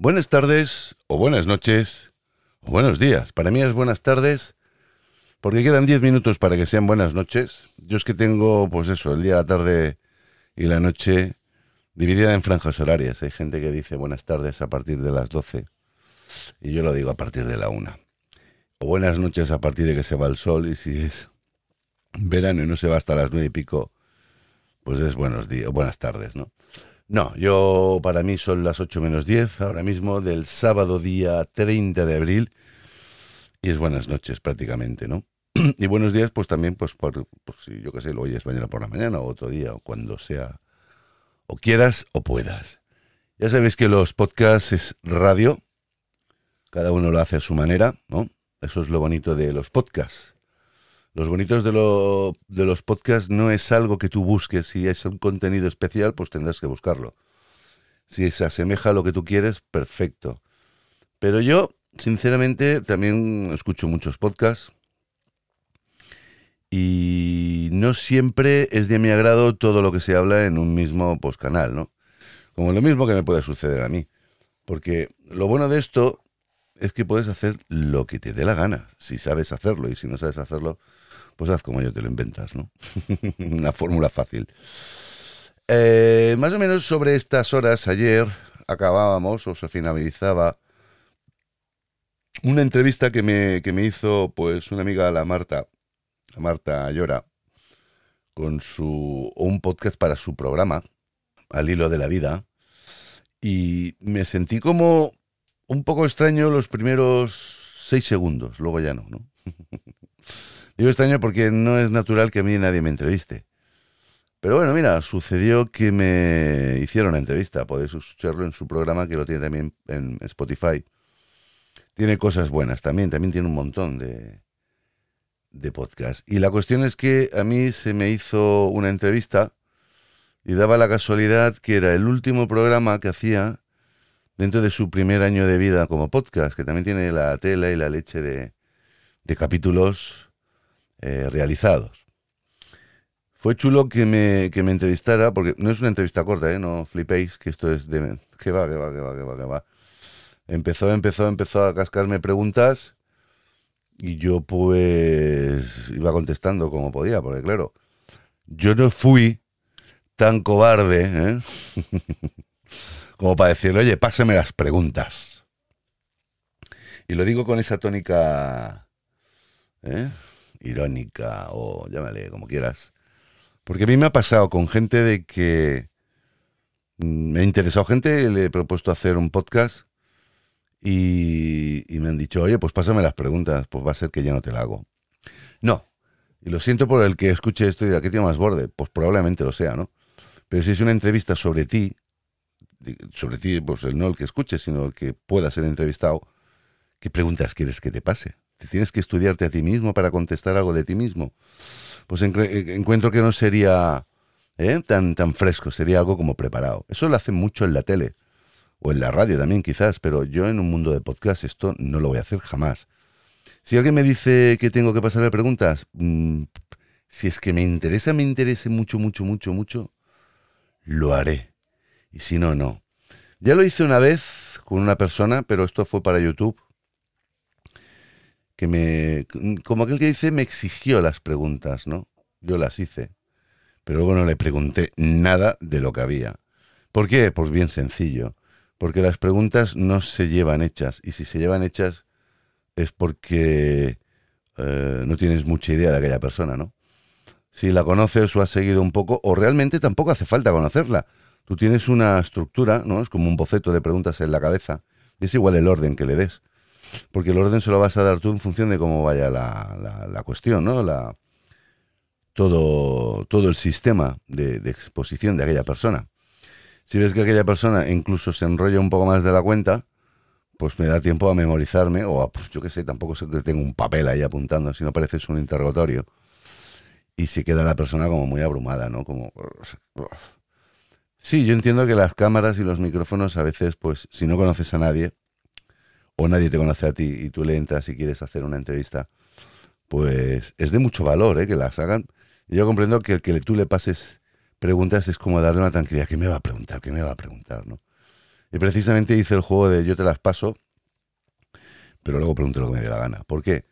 Buenas tardes, o buenas noches, o buenos días. Para mí es buenas tardes, porque quedan 10 minutos para que sean buenas noches. Yo es que tengo, pues eso, el día, la tarde y la noche dividida en franjas horarias. Hay gente que dice buenas tardes a partir de las 12 y yo lo digo a partir de la 1. O buenas noches a partir de que se va el sol y si es verano y no se va hasta las 9 y pico, pues es buenos días, buenas tardes, ¿no? No, yo para mí son las 8 menos 10 ahora mismo del sábado día 30 de abril y es buenas noches prácticamente, ¿no? y buenos días pues también pues por, si yo qué sé, lo oyes mañana por la mañana o otro día o cuando sea o quieras o puedas. Ya sabéis que los podcasts es radio, cada uno lo hace a su manera, ¿no? Eso es lo bonito de los podcasts. Los bonitos de, de los podcasts no es algo que tú busques. Si es un contenido especial, pues tendrás que buscarlo. Si se asemeja a lo que tú quieres, perfecto. Pero yo, sinceramente, también escucho muchos podcasts. Y no siempre es de mi agrado todo lo que se habla en un mismo pues, canal, ¿no? Como lo mismo que me puede suceder a mí. Porque lo bueno de esto es que puedes hacer lo que te dé la gana, si sabes hacerlo. Y si no sabes hacerlo, pues haz como yo te lo inventas, ¿no? Una fórmula fácil. Eh, más o menos sobre estas horas, ayer acabábamos o se finalizaba una entrevista que me, que me hizo pues una amiga, la Marta, la Marta Llora, con su, un podcast para su programa, Al hilo de la vida, y me sentí como un poco extraño los primeros seis segundos, luego ya no, ¿no? Digo extraño porque no es natural que a mí nadie me entreviste. Pero bueno, mira, sucedió que me hicieron una entrevista. Podéis escucharlo en su programa, que lo tiene también en Spotify. Tiene cosas buenas también, también tiene un montón de, de podcasts. Y la cuestión es que a mí se me hizo una entrevista y daba la casualidad que era el último programa que hacía dentro de su primer año de vida como podcast, que también tiene la tela y la leche de, de capítulos eh, realizados. Fue chulo que me, que me entrevistara, porque no es una entrevista corta, ¿eh? no flipéis, que esto es de... que va, que va, que va, que va, que va. Empezó, empezó, empezó a cascarme preguntas y yo pues iba contestando como podía, porque claro, yo no fui tan cobarde ¿eh? como para decirle, oye, páseme las preguntas. Y lo digo con esa tónica ¿eh? irónica o llámale como quieras. Porque a mí me ha pasado con gente de que me ha interesado gente, le he propuesto hacer un podcast y, me han dicho, oye, pues pásame las preguntas, pues va a ser que ya no te la hago. No, y lo siento por el que escuche esto y diga, ¿qué tiene más borde? Pues probablemente lo sea, ¿no? Pero si es una entrevista sobre ti, sobre ti, pues no el que escuche, sino el que pueda ser entrevistado, ¿qué preguntas quieres que te pase? te tienes que estudiarte a ti mismo para contestar algo de ti mismo. Pues eh, encuentro que no sería ¿eh? tan, tan fresco, sería algo como preparado. Eso lo hacen mucho en la tele o en la radio también quizás, pero yo en un mundo de podcast esto no lo voy a hacer jamás. Si alguien me dice que tengo que pasarle preguntas, mm, si es que me interesa, me interese mucho, mucho, mucho, mucho, lo haré. Y si no, no. Ya lo hice una vez con una persona, pero esto fue para YouTube que me, como aquel que dice, me exigió las preguntas, ¿no? Yo las hice, pero luego no le pregunté nada de lo que había. ¿Por qué? Pues bien sencillo, porque las preguntas no se llevan hechas, y si se llevan hechas es porque eh, no tienes mucha idea de aquella persona, ¿no? Si la conoces o has seguido un poco, o realmente tampoco hace falta conocerla. Tú tienes una estructura, ¿no? Es como un boceto de preguntas en la cabeza, es igual el orden que le des porque el orden se lo vas a dar tú en función de cómo vaya la, la, cuestión, ¿no? La, todo, todo el sistema de, exposición de aquella persona. Si ves que aquella persona incluso se enrolla un poco más de la cuenta, pues me da tiempo a memorizarme, o a, pues yo qué sé, tampoco sé que tengo un papel ahí apuntando, si no parece un interrogatorio. Y se queda la persona como muy abrumada, ¿no? Como... Sí, yo entiendo que las cámaras y los micrófonos a veces, pues, si no conoces a nadie, o nadie te conoce a ti y tú le entras y quieres hacer una entrevista, pues es de mucho valor ¿eh? que las hagan. yo comprendo que el que tú le pases preguntas es como darle una tranquilidad. ¿Qué me va a preguntar? ¿Qué me va a preguntar? ¿no? Y precisamente hice el juego de yo te las paso, pero luego pregunto lo que me dé la gana. ¿Por qué?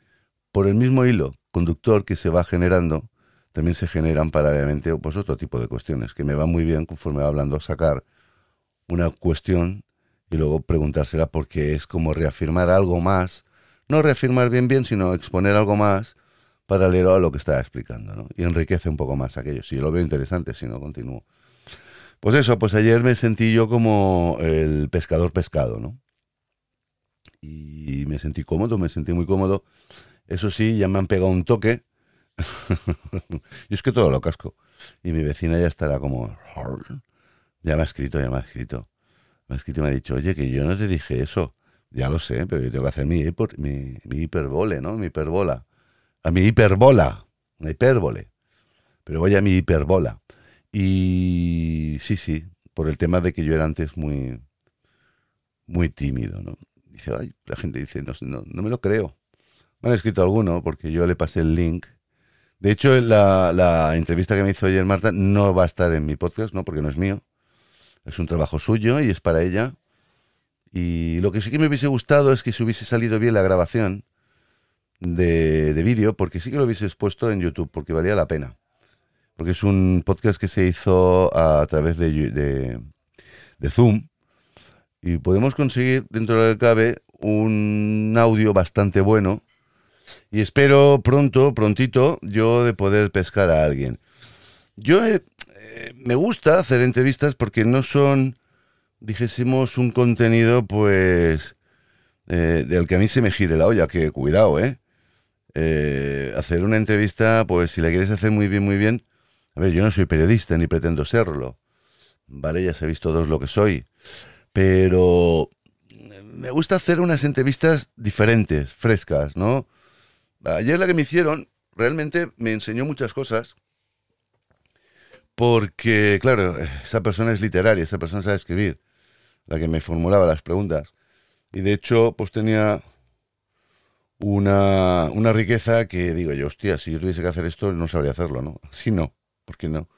Por el mismo hilo conductor que se va generando, también se generan paralelamente pues, otro tipo de cuestiones, que me va muy bien conforme va hablando sacar una cuestión y luego preguntársela porque es como reafirmar algo más, no reafirmar bien bien, sino exponer algo más paralelo a lo que estaba explicando, ¿no? Y enriquece un poco más aquello. Si lo veo interesante, si no, continúo. Pues eso, pues ayer me sentí yo como el pescador pescado, ¿no? Y me sentí cómodo, me sentí muy cómodo. Eso sí, ya me han pegado un toque. y es que todo lo casco. Y mi vecina ya estará como... Ya me ha escrito, ya me ha escrito. Me ha escrito y me ha dicho, oye, que yo no te dije eso. Ya lo sé, pero yo tengo que hacer mi, mi, mi hiperbole, ¿no? Mi hiperbola. A mi hiperbola. Una hipérbole. Pero voy a mi hiperbola. Y sí, sí, por el tema de que yo era antes muy, muy tímido, ¿no? Dice, ay, la gente dice, no, no, no me lo creo. Me han escrito alguno porque yo le pasé el link. De hecho, la, entrevista que me hizo ayer Marta no va a estar en mi podcast, ¿no? Porque no es mío. Es un trabajo suyo y es para ella. Y lo que sí que me hubiese gustado es que se hubiese salido bien la grabación de, de vídeo, porque sí que lo hubiese expuesto en YouTube, porque valía la pena porque es un podcast que se hizo a, través de, Zoom y podemos conseguir dentro del cabe un audio bastante bueno y espero pronto, prontito, yo de poder pescar a alguien. Yo eh, me gusta hacer entrevistas porque no son, dijésemos, un contenido pues eh, del que a mí se me gire la olla, que cuidado, ¿eh? ¿eh? Hacer una entrevista, pues si la quieres hacer muy bien, muy bien, a ver, yo no soy periodista ni pretendo serlo. Vale, ya sabéis todos lo que soy. Pero me gusta hacer unas entrevistas diferentes, frescas, ¿no? Ayer la que me hicieron realmente me enseñó muchas cosas. Porque, claro, esa persona es literaria, esa persona sabe escribir, la que me formulaba las preguntas. Y de hecho, pues tenía una, una riqueza que digo yo, hostia, si yo tuviese que hacer esto, no sabría hacerlo, ¿no? Si no porque no.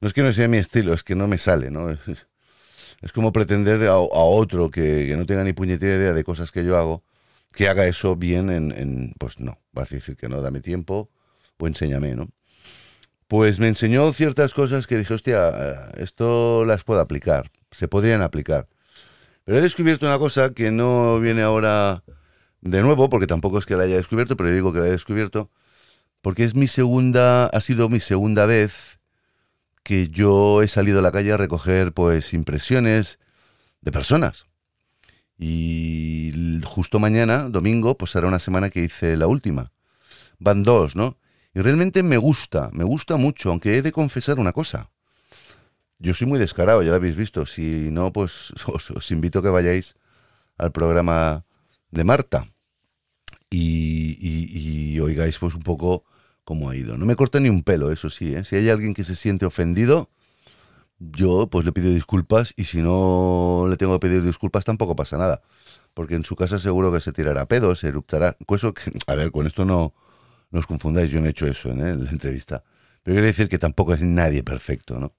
No es que no sea mi estilo, es que no me sale, ¿no? Es, como pretender a, otro que, no tenga ni puñetera idea de cosas que yo hago, que haga eso bien en, pues no, vas a decir que no, dame tiempo o enséñame, ¿no? Pues me enseñó ciertas cosas que dije, hostia, esto las puedo aplicar, se podrían aplicar. Pero he descubierto una cosa que no viene ahora de nuevo, porque tampoco es que la haya descubierto, pero yo digo que la he descubierto, porque es mi segunda, ha sido mi segunda vez que yo he salido a la calle a recoger pues impresiones de personas. Y justo mañana, domingo, pues será una semana que hice la última. Van dos, ¿no? Y realmente me gusta, me gusta mucho, aunque he de confesar una cosa. Yo soy muy descarado, ya lo habéis visto. Si no, pues os, invito a que vayáis al programa de Marta y, oigáis pues un poco cómo ha ido. No me corta ni un pelo, eso sí. ¿eh? Si hay alguien que se siente ofendido, yo pues le pido disculpas y si no le tengo que pedir disculpas tampoco pasa nada. Porque en su casa seguro que se tirará pedo, se eruptará. Eso a ver, con esto no, os confundáis, yo no he hecho eso ¿eh? en la entrevista. Pero quiero decir que tampoco es nadie perfecto, ¿no?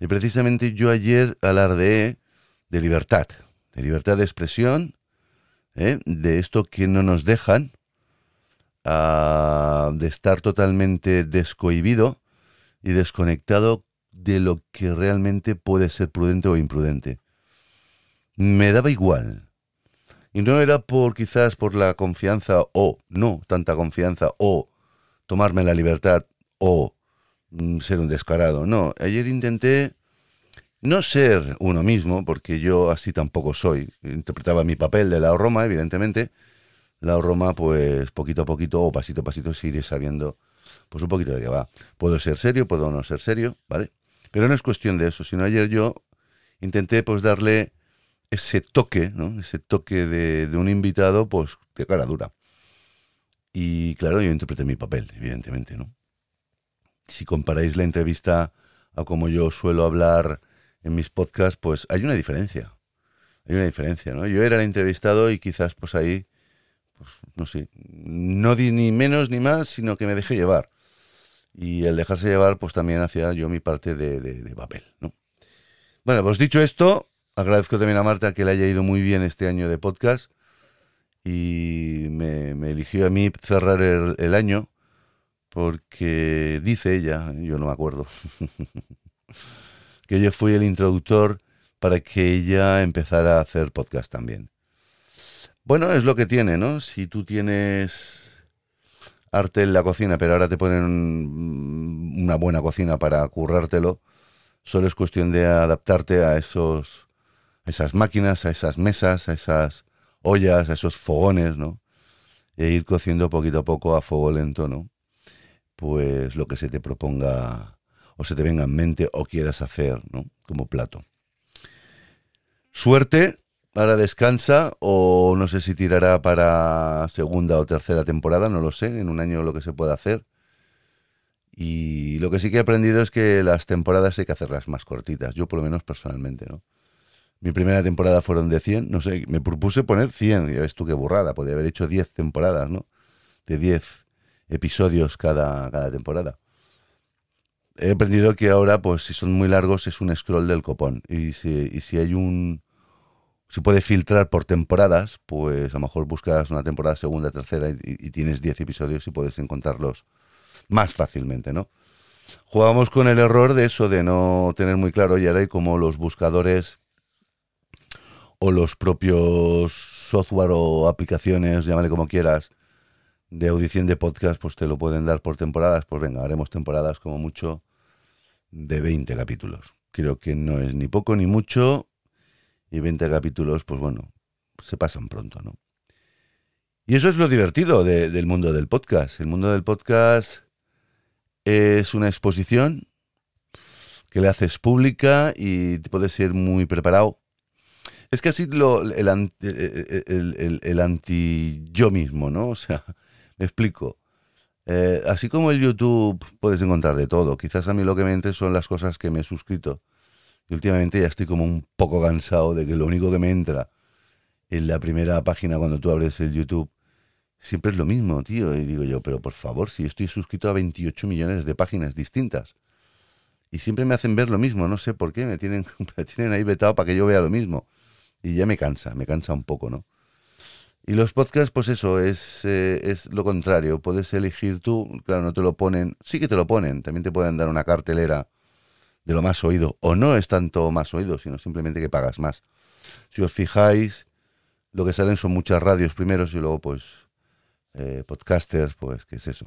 Y precisamente yo ayer alardeé de libertad, de libertad de expresión, ¿eh? de esto que no nos dejan, de estar totalmente descohibido y desconectado de lo que realmente puede ser prudente o imprudente. Me daba igual. Y no era por quizás por la confianza o no tanta confianza o tomarme la libertad o mm, ser un descarado. No, ayer intenté no ser uno mismo, porque yo así tampoco soy. Interpretaba mi papel de la Roma, evidentemente, la Roma, pues poquito a poquito o pasito a pasito se sabiendo pues un poquito de qué va. Puedo ser serio, puedo no ser serio, ¿vale? Pero no es cuestión de eso, sino ayer yo intenté pues darle ese toque, ¿no? Ese toque de, un invitado, pues de cara dura. Y claro, yo interpreté mi papel, evidentemente, ¿no? Si comparáis la entrevista a como yo suelo hablar en mis podcasts, pues hay una diferencia. Hay una diferencia, ¿no? Yo era el entrevistado y quizás pues ahí pues no sé, no di ni menos ni más, sino que me dejé llevar. Y el dejarse llevar, pues también hacía yo mi parte de, papel, ¿no? Bueno, pues dicho esto, Agradezco también a Marta que le haya ido muy bien este año de podcast y me, eligió a mí cerrar el, año porque dice ella, yo no me acuerdo, que yo fui el introductor para que ella empezara a hacer podcast también. Bueno, es lo que tiene, ¿no? Si tú tienes arte en la cocina, pero ahora te ponen una buena cocina para currártelo, solo es cuestión de adaptarte a esos a esas máquinas, a esas mesas, a esas ollas, a esos fogones, ¿no? E ir cociendo poquito a poco a fuego lento, ¿no? Pues lo que se te proponga o se te venga en mente o quieras hacer, ¿no? Como plato. Suerte, ahora descansa o no sé si tirará para segunda o tercera temporada, no lo sé, en un año lo que se pueda hacer. Y lo que sí que he aprendido es que las temporadas hay que hacerlas más cortitas, yo por lo menos personalmente, ¿no? Mi primera temporada fueron de 100, no sé, me propuse poner 100, ya ves tú qué burrada, podría haber hecho 10 temporadas, ¿no? De 10 episodios cada, cada temporada. He aprendido que ahora, pues si son muy largos, es un scroll del copón. Y si, y si hay un... Si puede filtrar por temporadas, pues a lo mejor buscas una temporada segunda, tercera y, tienes 10 episodios y puedes encontrarlos más fácilmente, ¿no? Jugábamos con el error de eso, de no tener muy claro, y ahora como los buscadores o los propios software o aplicaciones, llámale como quieras, de audición de podcast, pues te lo pueden dar por temporadas. Pues venga, haremos temporadas como mucho de 20 capítulos. Creo que no es ni poco ni mucho. Y 20 capítulos, pues bueno, se pasan pronto, ¿no? Y eso es lo divertido del mundo del podcast. El mundo del podcast es una exposición que le haces pública y puedes ser muy preparado es que así lo, el, el, anti yo mismo, ¿no? O sea, me explico. Eh, así como el YouTube puedes encontrar de todo. Quizás a mí lo que me entre son las cosas que me he suscrito. Y últimamente ya estoy como un poco cansado de que lo único que me entra en la primera página cuando tú abres el YouTube siempre es lo mismo, tío. Y digo yo, pero por favor, si estoy suscrito a 28 millones de páginas distintas. Y siempre me hacen ver lo mismo, no sé por qué, me tienen, me tienen ahí vetado para que yo vea lo mismo y ya me cansa, me cansa un poco, ¿no? Y los podcasts, pues eso, es, eh, es lo contrario. Puedes elegir tú, claro, no te lo ponen, sí que te lo ponen, también te pueden dar una cartelera de lo más oído, o no es tanto más oído, sino simplemente que pagas más. Si os fijáis, lo que salen son muchas radios primeros y luego, pues, eh, podcasters, pues, ¿qué es eso?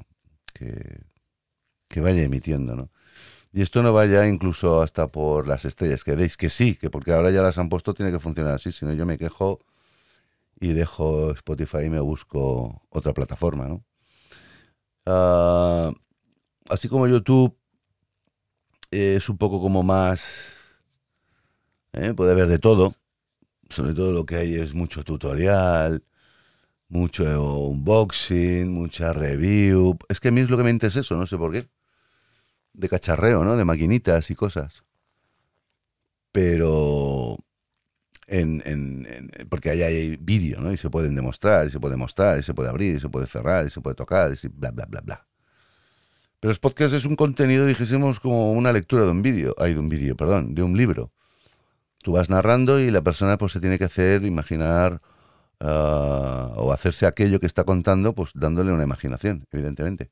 Que, que vaya emitiendo, ¿no? Y esto no vaya incluso hasta por las estrellas que deis, que sí, que porque ahora ya las han puesto tiene que funcionar así, si no yo me quejo y dejo Spotify y me busco otra plataforma, ¿no? Ah, así como YouTube es un poco como más... ¿eh? Puede haber de todo, sobre todo lo que hay es mucho tutorial, mucho unboxing, mucha review. Es que a mí es lo que me interesa eso, no sé por qué de cacharreo, ¿no? De maquinitas y cosas. Pero en, en, porque ahí hay vídeo, ¿no? Y se pueden demostrar, y se puede mostrar, y se puede abrir, y se puede cerrar, y se puede tocar, y bla, bla, bla, bla. Pero los podcasts es un contenido, dijésemos, como una lectura de un vídeo, hay de un vídeo, perdón, de un libro. Tú vas narrando y la persona pues se tiene que hacer, imaginar ah, o hacerse aquello que está contando, pues dándole una imaginación, evidentemente.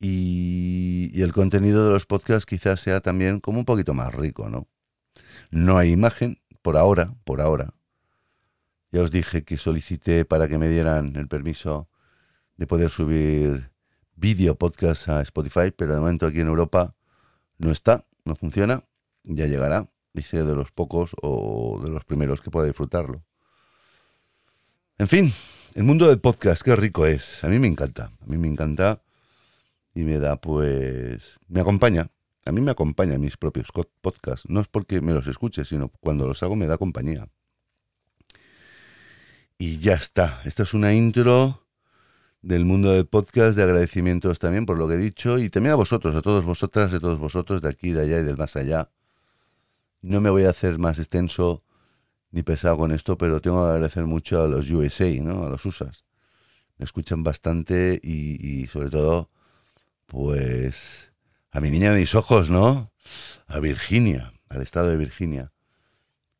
Y, el contenido de los podcasts quizás sea también como un poquito más rico, ¿no? No hay imagen, por ahora, por ahora. Ya os dije que solicité para que me dieran el permiso de poder subir vídeo podcast a Spotify, pero de momento aquí en Europa no está, no funciona, ya llegará y seré de los pocos o de los primeros que pueda disfrutarlo. En fin, el mundo del podcast, qué rico es. A mí me encanta, a mí me encanta y me da pues me acompaña. A mí me acompaña mis propios podcasts. No es porque me los escuche sino cuando los hago me da compañía. Y ya está. Esta es una intro del mundo del podcast de agradecimientos también por lo que he dicho y también a vosotros a todos vosotras a todos vosotros de aquí de allá y del más allá no me voy a hacer más extenso ni pesado con esto pero tengo que agradecer mucho a los USA no a los USAs me escuchan bastante y, y sobre todo pues a mi niña de mis ojos, ¿no? A Virginia, al estado de Virginia.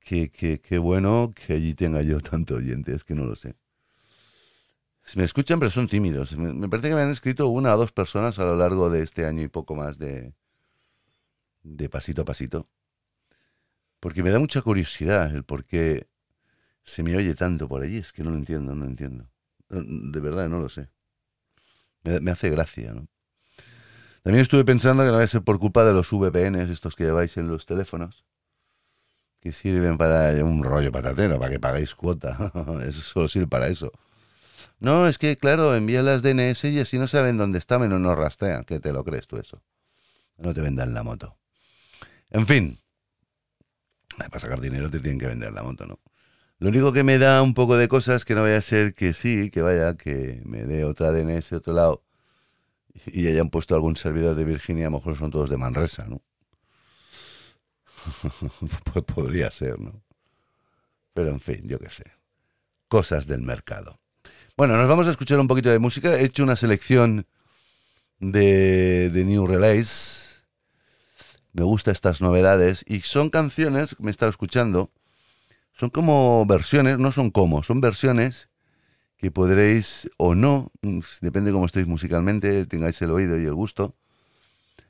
qué bueno que allí tenga yo tanto oyente, es que no lo sé. Me escuchan, pero son tímidos. Me, parece que me han escrito una o dos personas a lo largo de este año y poco más de, de pasito a pasito. Porque me da mucha curiosidad el por qué se me oye tanto por allí. Es que no lo entiendo, no lo entiendo. De verdad, no lo sé. Me, hace gracia, ¿no? También estuve pensando que no va a ser por culpa de los VPNs, estos que lleváis en los teléfonos, que sirven para un rollo patatero, para que paguéis cuota. eso solo sirve para eso. No, es que, claro, envía las DNS y así no saben dónde están y no nos rastrean. ¿Qué te lo crees tú eso? No te vendan la moto. En fin, para sacar dinero te tienen que vender la moto, ¿no? Lo único que me da un poco de cosas que no vaya a ser que sí, que vaya, que me dé otra DNS de otro lado y hayan puesto algún servidor de Virginia, a lo mejor son todos de Manresa, ¿no? pues podría ser, ¿no? Pero en fin, yo qué sé. Cosas del mercado. Bueno, nos vamos a escuchar un poquito de música. He hecho una selección de, de New Release. Me gustan estas novedades. Y son canciones, me he estado escuchando, son como versiones, no son como, son versiones que podréis o no, depende cómo estéis musicalmente, tengáis el oído y el gusto.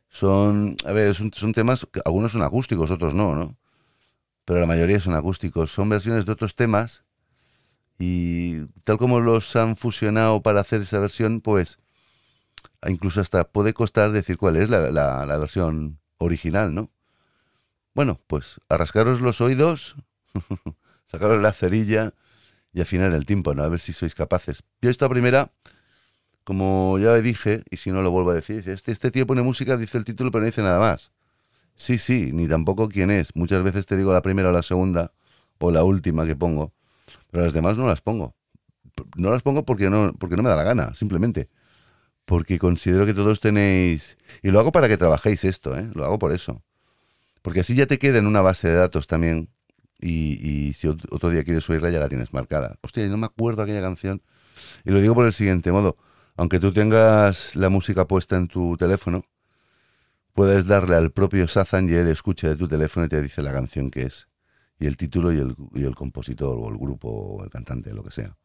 Son, a ver, son, temas, algunos son acústicos, otros no, ¿no? Pero la mayoría son acústicos. Son versiones de otros temas y tal como los han fusionado para hacer esa versión, pues incluso hasta puede costar decir cuál es la, la versión original, ¿no? Bueno, pues arrascaros los oídos, sacaros la cerilla y afinar el tímpano, a ver si sois capaces. Yo esta primera, como ya dije, y si no lo vuelvo a decir, este, este tío pone música, dice el título, pero no dice nada más. Sí, sí, ni tampoco quién es. Muchas veces te digo la primera o la segunda, o la última que pongo, pero las demás no las pongo. No las pongo porque no, porque no me da la gana, simplemente. Porque considero que todos tenéis... Y lo hago para que trabajéis esto, ¿eh? Lo hago por eso. Porque así ya te queda en una base de datos también y, si otro día quieres oírla ya la tienes marcada. Hostia, no me acuerdo aquella canción. Y lo digo por el siguiente modo. Aunque tú tengas la música puesta en tu teléfono, puedes darle al propio Sazan y él escucha de tu teléfono y te dice la canción que es. Y el título y el, y el compositor o el grupo o el cantante, lo que sea.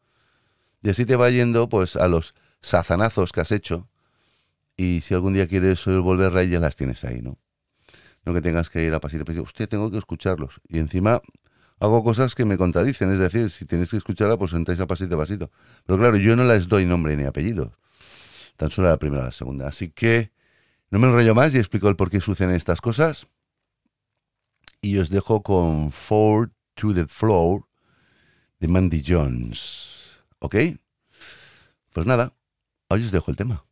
Y así te va yendo pues a los sazanazos que has hecho. Y si algún día quieres volver a ya las tienes ahí, ¿no? No que tengas que ir a pasito, pues, hostia, tengo que escucharlos. Y encima hago cosas que me contradicen. Es decir, si tenéis que escucharla, pues entráis a pasito a pasito. Pero claro, yo no les doy nombre ni apellido. Tan solo la primera o la segunda. Así que no me enrollo más y explico el por qué suceden estas cosas. Y os dejo con Four to the Floor de Mandy Jones. ¿Ok? Pues nada, hoy os dejo el tema.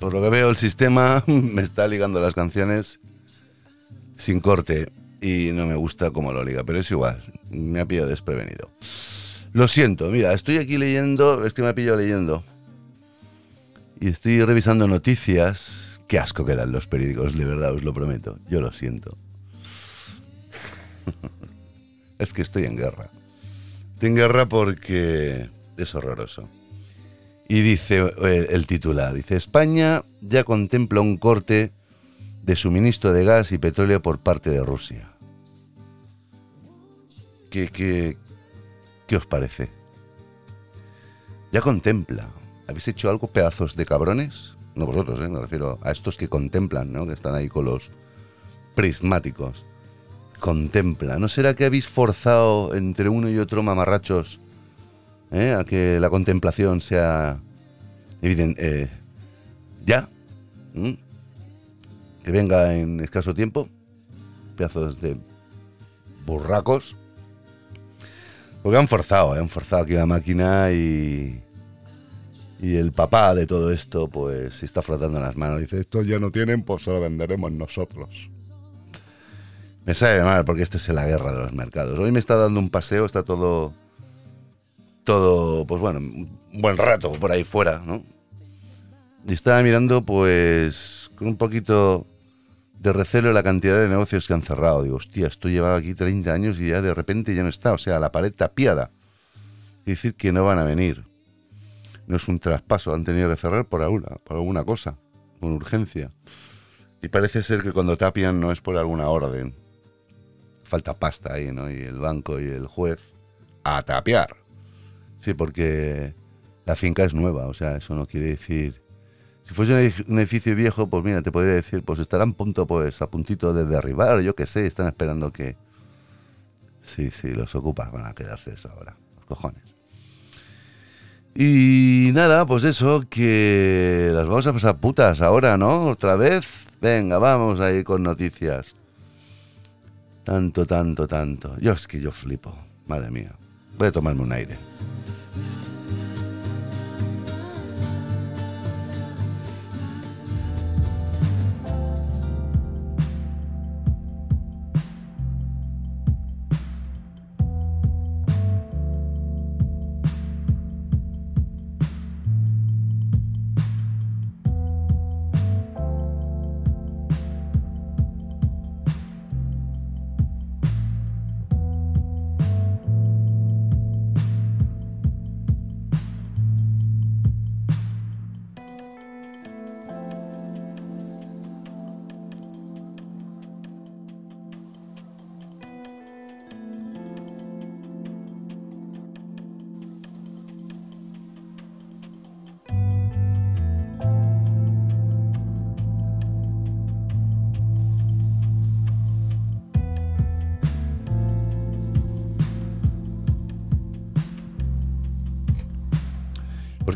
Por lo que veo el sistema me está ligando las canciones sin corte y no me gusta cómo lo liga, pero es igual, me ha pillado desprevenido. Lo siento, mira, estoy aquí leyendo, es que me ha pillado leyendo y estoy revisando noticias. Qué asco que dan los periódicos, de verdad, os lo prometo, yo lo siento. es que estoy en guerra. Estoy en guerra porque es horroroso. Y dice eh, el titular, dice, España ya contempla un corte de suministro de gas y petróleo por parte de Rusia. ¿Qué, qué, qué os parece? Ya contempla. ¿Habéis hecho algo, pedazos de cabrones? No vosotros, ¿eh? me refiero a estos que contemplan, ¿no? que están ahí con los prismáticos. Contempla. ¿No será que habéis forzado entre uno y otro mamarrachos ¿eh? a que la contemplación sea evidente. Eh, ya, que venga en escaso tiempo, pedazos de burracos, porque han forzado, han forzado aquí la máquina y, y el papá de todo esto, pues se está frotando las manos. Dice, esto ya no tienen, pues se lo venderemos nosotros. Me sabe mal porque esta es la guerra de los mercados. Hoy me está dando un paseo, está todo todo, pues bueno, un buen rato por ahí fuera, ¿no? Y estaba mirando, pues, con un poquito de recelo la cantidad de negocios que han cerrado. Digo, hostia, esto llevaba aquí 30 años y ya de repente ya no está. O sea, la pared tapiada. Es decir, que no van a venir. No es un traspaso, han tenido que cerrar por alguna, por alguna cosa, con urgencia. Y parece ser que cuando tapian no es por alguna orden. Falta pasta ahí, ¿no? Y el banco y el juez a tapiar. Sí, porque la finca es nueva, o sea, eso no quiere decir... Si fuese un edificio viejo, pues mira, te podría decir, pues estarán punto, pues a puntito de derribar, yo qué sé, están esperando que... Sí, sí, los ocupas van a quedarse eso ahora, los cojones. Y nada, pues eso, que las vamos a pasar putas ahora, ¿no? Otra vez. Venga, vamos a ir con noticias. Tanto, tanto, tanto. Yo es que yo flipo, madre mía. Voy a tomarme un aire.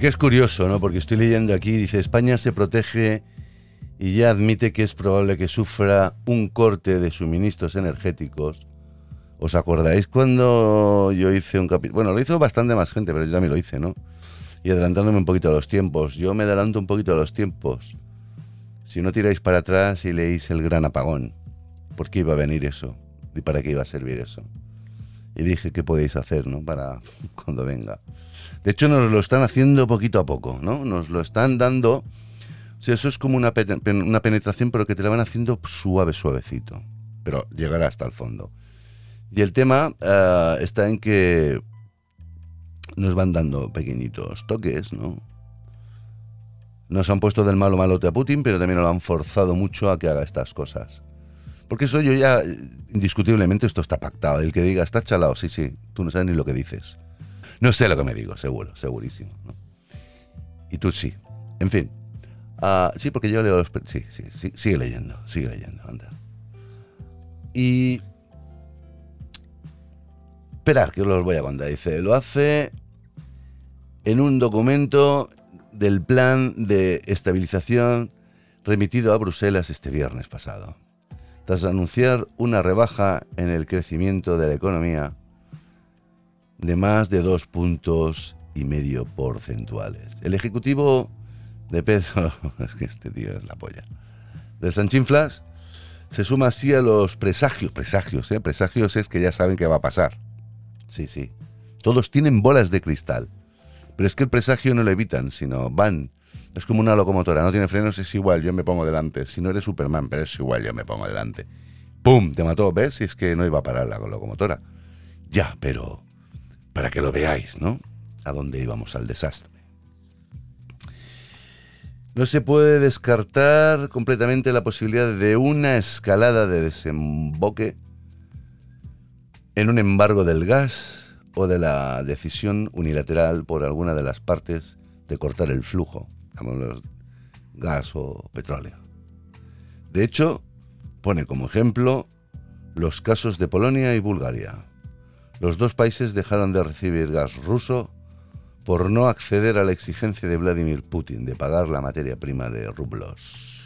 Porque es curioso, ¿no? Porque estoy leyendo aquí, dice, España se protege y ya admite que es probable que sufra un corte de suministros energéticos. ¿Os acordáis cuando yo hice un capítulo? Bueno, lo hizo bastante más gente, pero yo también lo hice, ¿no? Y adelantándome un poquito a los tiempos. Yo me adelanto un poquito a los tiempos. Si no tiráis para atrás y leéis el gran apagón, ¿por qué iba a venir eso? ¿Y para qué iba a servir eso? Y dije, ¿qué podéis hacer, no? Para cuando venga. De hecho, nos lo están haciendo poquito a poco, ¿no? Nos lo están dando. O sea, eso es como una, una penetración, pero que te la van haciendo suave, suavecito. Pero llegará hasta el fondo. Y el tema eh, está en que nos van dando pequeñitos toques, ¿no? Nos han puesto del malo malote a Putin, pero también lo han forzado mucho a que haga estas cosas. Porque eso yo ya, indiscutiblemente, esto está pactado. El que diga, está chalado, sí, sí, tú no sabes ni lo que dices. No sé lo que me digo, seguro, segurísimo. Y tú sí. En fin. Ah, sí, porque yo leo los... Sí, sí, sí, sigue leyendo, sigue leyendo, anda. Y... Esperar, que os lo voy a contar. Dice, lo hace en un documento del plan de estabilización remitido a Bruselas este viernes pasado. Tras anunciar una rebaja en el crecimiento de la economía, de más de dos puntos y medio porcentuales. El Ejecutivo de peso, es que este tío es la polla, del Sanchinflas, se suma así a los presagios, presagios, ¿eh? Presagios es que ya saben que va a pasar. Sí, sí. Todos tienen bolas de cristal. Pero es que el presagio no lo evitan, sino van. Es como una locomotora, no tiene frenos, es igual, yo me pongo delante. Si no eres Superman, pero es igual, yo me pongo delante. ¡Pum! Te mató, ¿ves? Si es que no iba a parar la locomotora. Ya, pero para que lo veáis, ¿no? A dónde íbamos al desastre. No se puede descartar completamente la posibilidad de una escalada de desemboque en un embargo del gas o de la decisión unilateral por alguna de las partes de cortar el flujo, gas o petróleo. De hecho, pone como ejemplo los casos de Polonia y Bulgaria. Los dos países dejaron de recibir gas ruso por no acceder a la exigencia de Vladimir Putin de pagar la materia prima de rublos.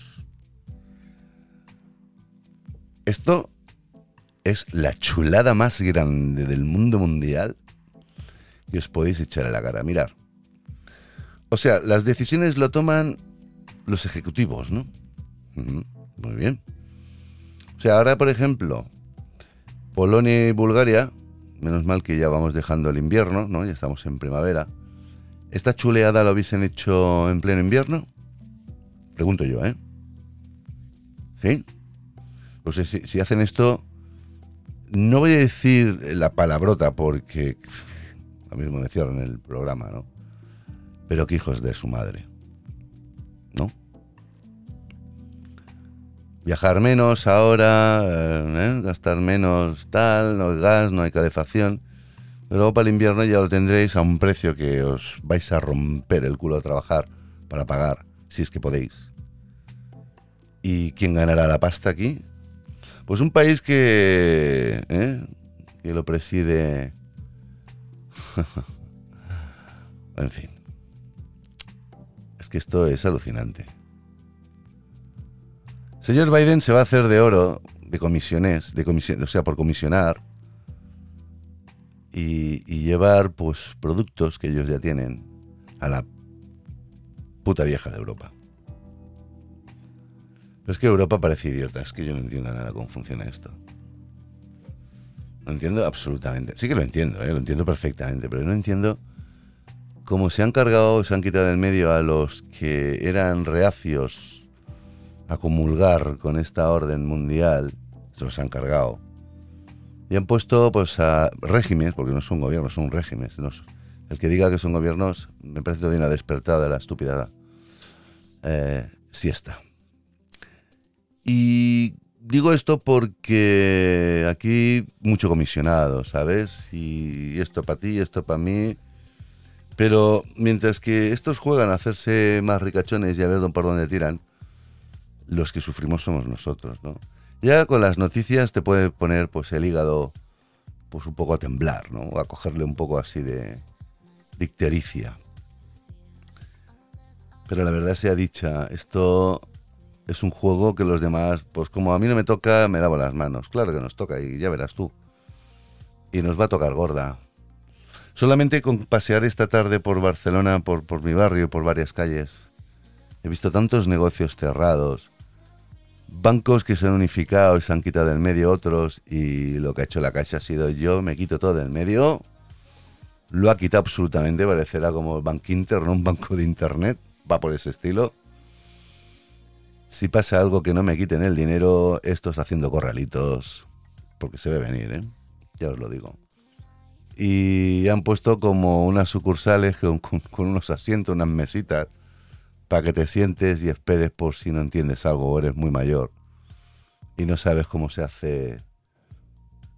Esto es la chulada más grande del mundo mundial que os podéis echar a la cara. Mirar. O sea, las decisiones lo toman los ejecutivos, ¿no? Muy bien. O sea, ahora, por ejemplo, Polonia y Bulgaria, menos mal que ya vamos dejando el invierno, ¿no? Ya estamos en primavera. ¿Esta chuleada lo hubiesen hecho en pleno invierno? Pregunto yo, ¿eh? ¿Sí? Pues si, si hacen esto, no voy a decir la palabrota porque lo mismo decía en el programa, ¿no? Pero que hijos de su madre, ¿no? Viajar menos ahora, ¿eh? gastar menos tal, no hay gas, no hay calefacción. Pero luego para el invierno ya lo tendréis a un precio que os vais a romper el culo a trabajar para pagar, si es que podéis. ¿Y quién ganará la pasta aquí? Pues un país que, ¿eh? que lo preside... en fin. Que esto es alucinante. Señor Biden se va a hacer de oro de comisiones, de comisión, o sea, por comisionar y, llevar pues productos que ellos ya tienen a la puta vieja de Europa. Pero es que Europa parece idiota, es que yo no entiendo nada cómo funciona esto. No entiendo absolutamente. Sí que lo entiendo, ¿eh? lo entiendo perfectamente, pero no entiendo cómo se han cargado, se han quitado del medio a los que eran reacios a comulgar con esta orden mundial, se los han cargado y han puesto pues a regímenes, porque no son gobiernos, son regímenes. el que diga que son gobiernos me parece de una despertada de la estúpida eh, siesta. Y digo esto porque aquí mucho comisionado, ¿sabes? Y esto para ti, esto para mí. Pero mientras que estos juegan a hacerse más ricachones y a ver por dónde tiran, los que sufrimos somos nosotros, ¿no? Ya con las noticias te puede poner pues el hígado pues un poco a temblar, ¿no? O a cogerle un poco así de dictericia. Pero la verdad sea dicha, esto es un juego que los demás, pues como a mí no me toca, me lavo las manos. Claro que nos toca y ya verás tú. Y nos va a tocar gorda. Solamente con pasear esta tarde por Barcelona, por, mi barrio, por varias calles, he visto tantos negocios cerrados, bancos que se han unificado y se han quitado del medio otros y lo que ha hecho la Caixa ha sido yo me quito todo del medio. Lo ha quitado absolutamente, parecerá como Bank Inter, no un banco de internet, va por ese estilo. Si pasa algo que no me quiten el dinero, estos haciendo corralitos, porque se ve venir, ¿eh? ya os lo digo. Y han puesto como unas sucursales con unos asientos, unas mesitas para que te sientes y esperes por si no entiendes algo o eres muy mayor y no sabes cómo se hace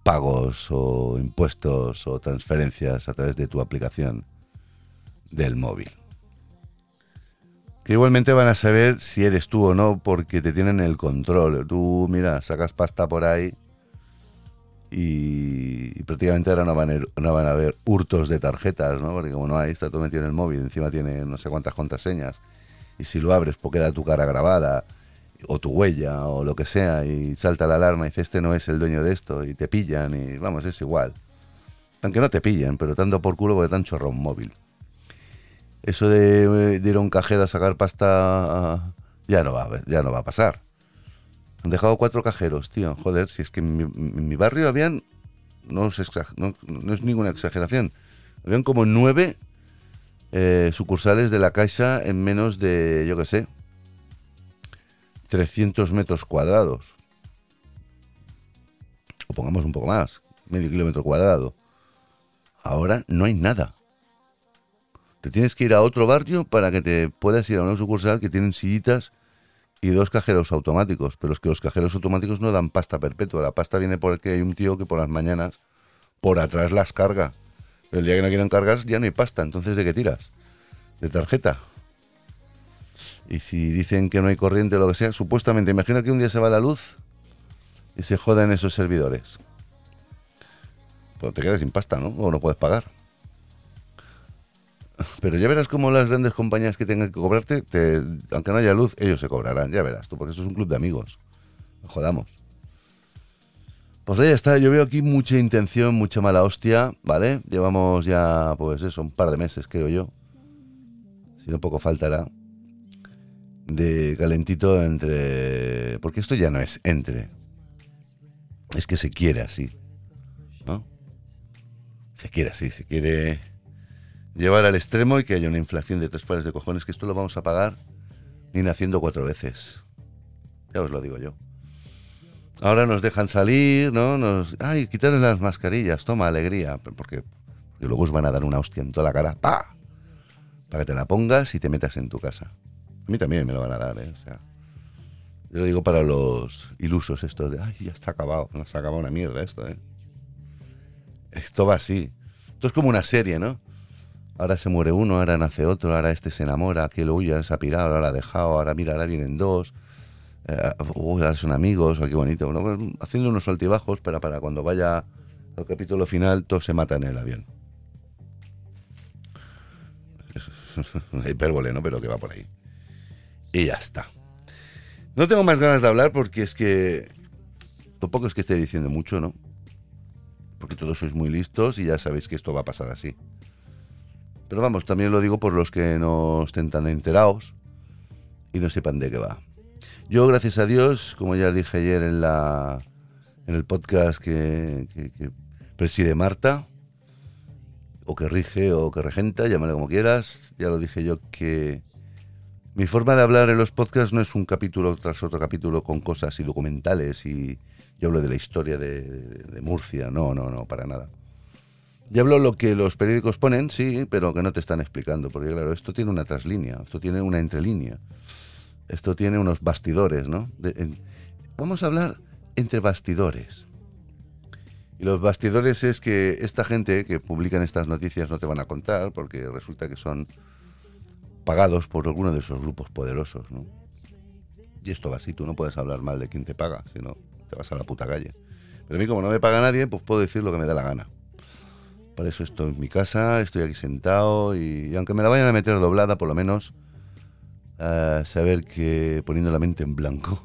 pagos o impuestos o transferencias a través de tu aplicación del móvil. Que igualmente van a saber si eres tú o no porque te tienen el control. Tú, mira, sacas pasta por ahí y, prácticamente ahora no van, a, no van a haber hurtos de tarjetas, ¿no? Porque como no hay, está todo metido en el móvil, encima tiene no sé cuántas contraseñas y si lo abres porque queda tu cara grabada o tu huella o lo que sea y salta la alarma y dice este no es el dueño de esto y te pillan y vamos, es igual. Aunque no te pillen, pero tanto por culo porque chorrado un móvil. eso de, ir a un cajero a sacar pasta ya no va, ya no va a pasar. Han dejado cuatro cajeros, tío. Joder, si es que en mi, barrio habían, no es, no, es, ninguna exageración, habían como nueve eh, sucursales de la Caixa en menos de, yo qué sé, 300 metros cuadrados. O pongamos un poco más, medio kilómetro cuadrado. Ahora no hay nada. Te tienes que ir a otro barrio para que te puedas ir a una sucursal que tienen sillitas y dos cajeros automáticos. Pero es que los cajeros automáticos no dan pasta perpetua. La pasta viene porque hay un tío que por las mañanas por atrás las carga. Pero el día que no quieren cargar ya no hay pasta. Entonces, ¿de qué tiras? De tarjeta. Y si dicen que no hay corriente o lo que sea, supuestamente, imagina que un día se va la luz y se jodan esos servidores. Pues te quedas sin pasta, ¿no? O no puedes pagar. Pero ya verás cómo las grandes compañías que tengan que cobrarte, aunque no haya luz, ellos se cobrarán. Ya verás tú, porque eso es un club de amigos. jodamos. Pues ahí está, yo veo aquí mucha intención, mucha mala hostia, ¿vale? Llevamos ya, pues eso, un par de meses, creo yo. Si no poco faltará. De calentito entre... Porque esto ya no es entre. Es que se quiere así. ¿No? Se quiere así, se quiere llevar al extremo y que haya una inflación de tres pares de cojones, que esto lo vamos a pagar ni naciendo cuatro veces. Ya os lo digo yo. Ahora nos dejan salir, ¿no? Nos, ay, quitaron las mascarillas, toma alegría, porque, luego os van a dar una hostia en toda la cara, ¡pa! Para que te la pongas y te metas en tu casa. A mí también me lo van a dar, ¿eh? O sea, yo lo digo para los ilusos estos de, ay, ya está acabado, no se ha acabado una mierda esto, ¿eh? Esto va así. Esto es como una serie, ¿no? Ahora se muere uno, ahora nace otro, ahora este se enamora, aquel huye, se ha pirado, ahora ha dejado, ahora mira, ahora vienen dos, eh, ahora son amigos, qué bonito, haciendo unos altibajos para, para cuando vaya al capítulo final todos se matan en el avión. Hipérbole, ¿no? Pero que va por ahí. Y ya está. No tengo más ganas de hablar porque es que tampoco es que esté diciendo mucho, ¿no? Porque todos sois muy listos y ya sabéis que esto va a pasar así. Pero vamos, también lo digo por los que no estén tan enterados y no sepan de qué va. Yo, gracias a Dios, como ya dije ayer en, la, en el podcast que, preside Marta, o que rige o que regenta, llámale como quieras, ya lo dije yo que mi forma de hablar en los podcasts no es un capítulo tras otro capítulo con cosas y documentales y yo hablo de la historia de Murcia, no, no, no, para nada. Ya hablo lo que los periódicos ponen, sí, pero que no te están explicando, porque claro, esto tiene una traslínea, esto tiene una entrelínea, esto tiene unos bastidores, ¿no? vamos a hablar entre bastidores. Y los bastidores es que esta gente que publican estas noticias no te van a contar, porque resulta que son pagados por alguno de esos grupos poderosos, ¿no? Y esto va así, tú no puedes hablar mal de quien te paga, si no, te vas a la puta calle. Pero a mí como no me paga nadie, pues puedo decir lo que me da la gana. Por eso estoy en mi casa, estoy aquí sentado y, aunque me la vayan a meter doblada, por lo menos uh, saber que poniendo la mente en blanco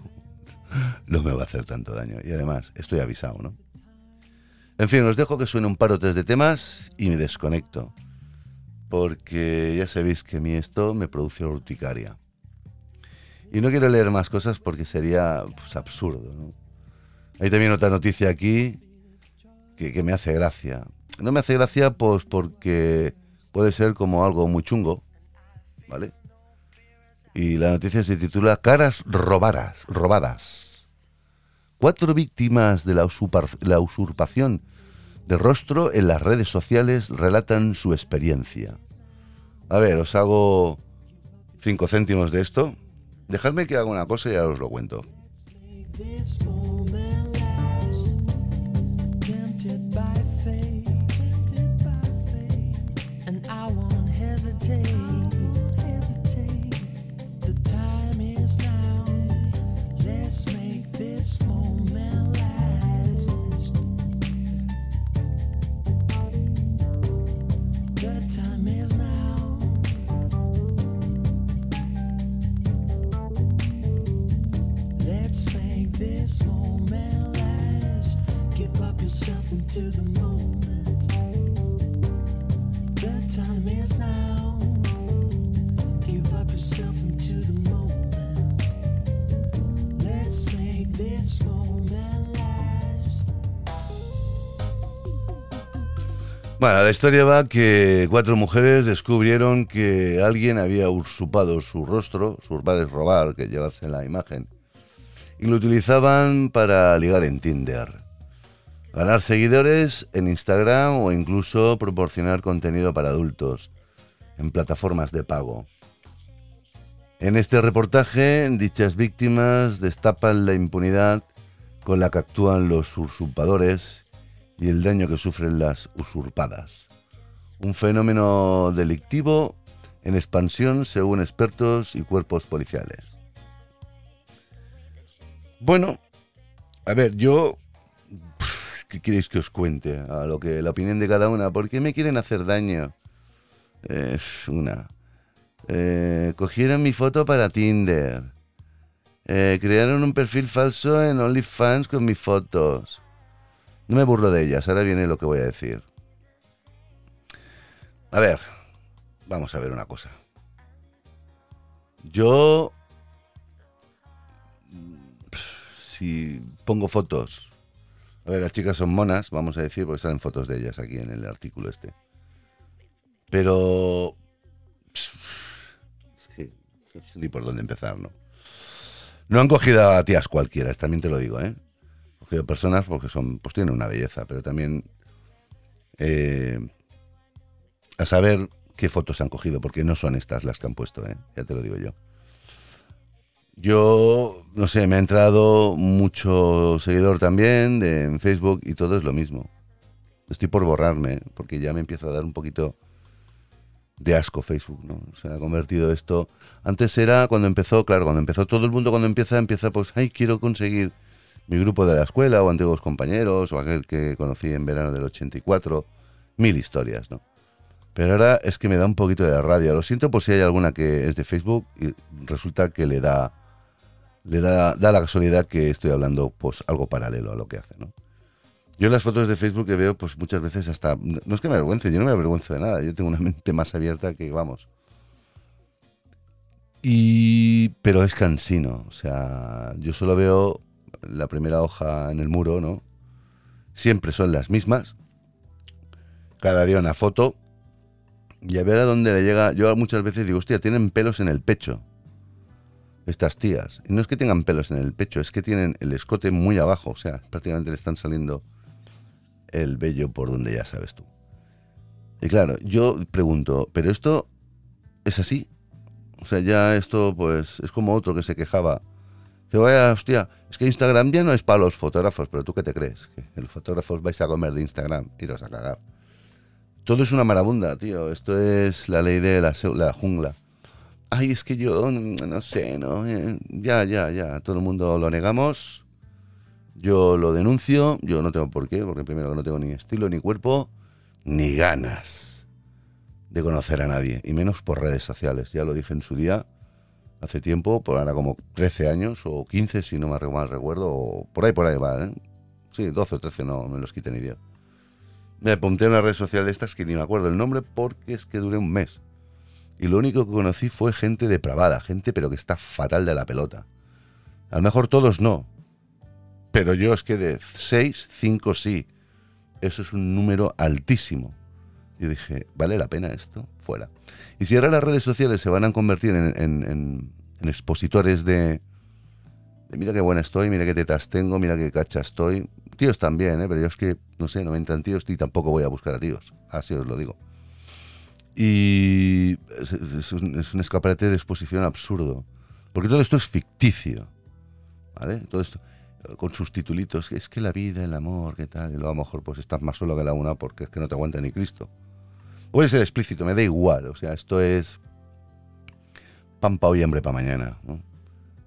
no me va a hacer tanto daño. Y además, estoy avisado, ¿no? En fin, os dejo que suene un par o tres de temas y me desconecto. Porque ya sabéis que a mí esto me produce urticaria. Y no quiero leer más cosas porque sería pues, absurdo, ¿no? Hay también otra noticia aquí que me hace gracia. No me hace gracia pues porque puede ser como algo muy chungo, ¿vale? Y la noticia se titula Caras robadas, robadas. Cuatro víctimas de la, la usurpación de rostro en las redes sociales relatan su experiencia. A ver, os hago cinco céntimos de esto. Dejadme que haga una cosa y ya os lo cuento. The moment. The time is now. Bueno, la historia va que cuatro mujeres descubrieron que alguien había usurpado su rostro, usurpar es robar, que llevarse la imagen, y lo utilizaban para ligar en Tinder, ganar seguidores en Instagram o incluso proporcionar contenido para adultos en plataformas de pago. En este reportaje, dichas víctimas destapan la impunidad con la que actúan los usurpadores y el daño que sufren las usurpadas. Un fenómeno delictivo en expansión según expertos y cuerpos policiales. Bueno, a ver, yo... ¿Qué queréis que os cuente? A lo que la opinión de cada una. ¿Por qué me quieren hacer daño? Es una. Eh, cogieron mi foto para Tinder. Eh, crearon un perfil falso en OnlyFans con mis fotos. No me burlo de ellas, ahora viene lo que voy a decir. A ver, vamos a ver una cosa. Yo, si pongo fotos, a ver, las chicas son monas, vamos a decir, porque salen fotos de ellas aquí en el artículo este. Pero, es que ni por dónde empezar, ¿no? No han cogido a tías cualquiera, también te lo digo, ¿eh? cogido personas porque son, pues tienen una belleza, pero también eh, a saber qué fotos han cogido, porque no son estas las que han puesto, ¿eh? ya te lo digo yo. Yo, no sé, me ha entrado mucho seguidor también de, en Facebook y todo es lo mismo. Estoy por borrarme, porque ya me empieza a dar un poquito de asco Facebook, ¿no? Se ha convertido esto. Antes era cuando empezó, claro, cuando empezó todo el mundo, cuando empieza, empieza, pues, ay, quiero conseguir mi grupo de la escuela o antiguos compañeros o aquel que conocí en verano del 84, mil historias, ¿no? Pero ahora es que me da un poquito de rabia. Lo siento por si hay alguna que es de Facebook y resulta que le da le da, la casualidad que estoy hablando pues algo paralelo a lo que hace, ¿no? Yo las fotos de Facebook que veo, pues muchas veces hasta. No es que me avergüence, yo no me avergüenzo de nada. Yo tengo una mente más abierta que, vamos. Y. Pero es cansino. O sea, yo solo veo la primera hoja en el muro, ¿no? Siempre son las mismas. Cada día una foto. Y a ver a dónde le llega. Yo muchas veces digo, hostia, tienen pelos en el pecho. Estas tías. No es que tengan pelos en el pecho, es que tienen el escote muy abajo. O sea, prácticamente le están saliendo el vello por donde ya sabes tú. Y claro, yo pregunto, ¿pero esto es así? O sea, ya esto pues es como otro que se quejaba Dice, vaya, hostia, es que Instagram ya no es para los fotógrafos, pero tú qué te crees? Que los fotógrafos vais a comer de Instagram, iros a cagar. Todo es una marabunda, tío. Esto es la ley de la, jungla. Ay, es que yo no sé, ¿no? Eh, ya, ya, ya. Todo el mundo lo negamos. Yo lo denuncio. Yo no tengo por qué, porque primero que no tengo ni estilo, ni cuerpo, ni ganas de conocer a nadie. Y menos por redes sociales. Ya lo dije en su día hace tiempo, por ahora como 13 años o 15, si no mal recuerdo, o por ahí, por ahí va, ¿eh? Sí, 12 o 13, no me los quiten ni Dios. Me apunté en una red social de estas que ni me acuerdo el nombre porque es que duré un mes. Y lo único que conocí fue gente depravada, gente pero que está fatal de la pelota. A lo mejor todos no. Pero yo es que de 6, 5 sí. Eso es un número altísimo. Y dije, ¿vale la pena esto? Fuera. Y si ahora las redes sociales se van a convertir en, expositores de, mira qué buena estoy, mira qué tetas tengo, mira qué cacha estoy. Tíos también, ¿eh? pero yo es que, no sé, no me entran tíos y tampoco voy a buscar a tíos. Así os lo digo. Y es, un, escaparate de exposición absurdo. Porque todo esto es ficticio. ¿Vale? Todo esto con sus titulitos, es que la vida, el amor, qué tal, y luego a lo mejor pues estás más solo que la una porque es que no te aguanta ni Cristo. Puede ser explícito, me da igual. O sea, esto es pan para hoy, hambre para mañana.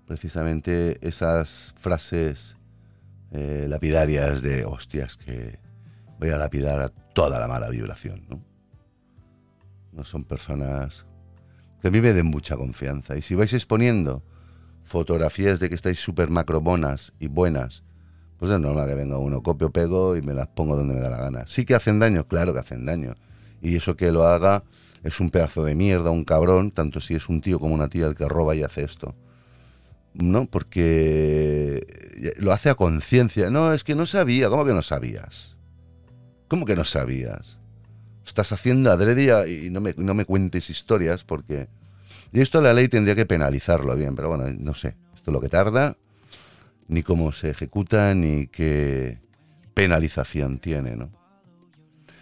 Precisamente esas frases eh, lapidarias de hostias que voy a lapidar a toda la mala vibración. ¿no? No son personas que a mí me den mucha confianza. Y si vais exponiendo fotografías de que estáis súper macrobonas y buenas, pues es normal que venga uno, copio, pego y me las pongo donde me da la gana. ¿Sí que hacen daño? Claro que hacen daño y eso que lo haga es un pedazo de mierda, un cabrón, tanto si es un tío como una tía el que roba y hace esto. ¿No? Porque lo hace a conciencia. No, es que no sabía. ¿Cómo que no sabías? ¿Cómo que no sabías? Estás haciendo adrede y no me, no me cuentes historias porque... Y esto la ley tendría que penalizarlo bien, pero bueno, no sé. Esto es lo que tarda, ni cómo se ejecuta, ni qué penalización tiene, ¿no?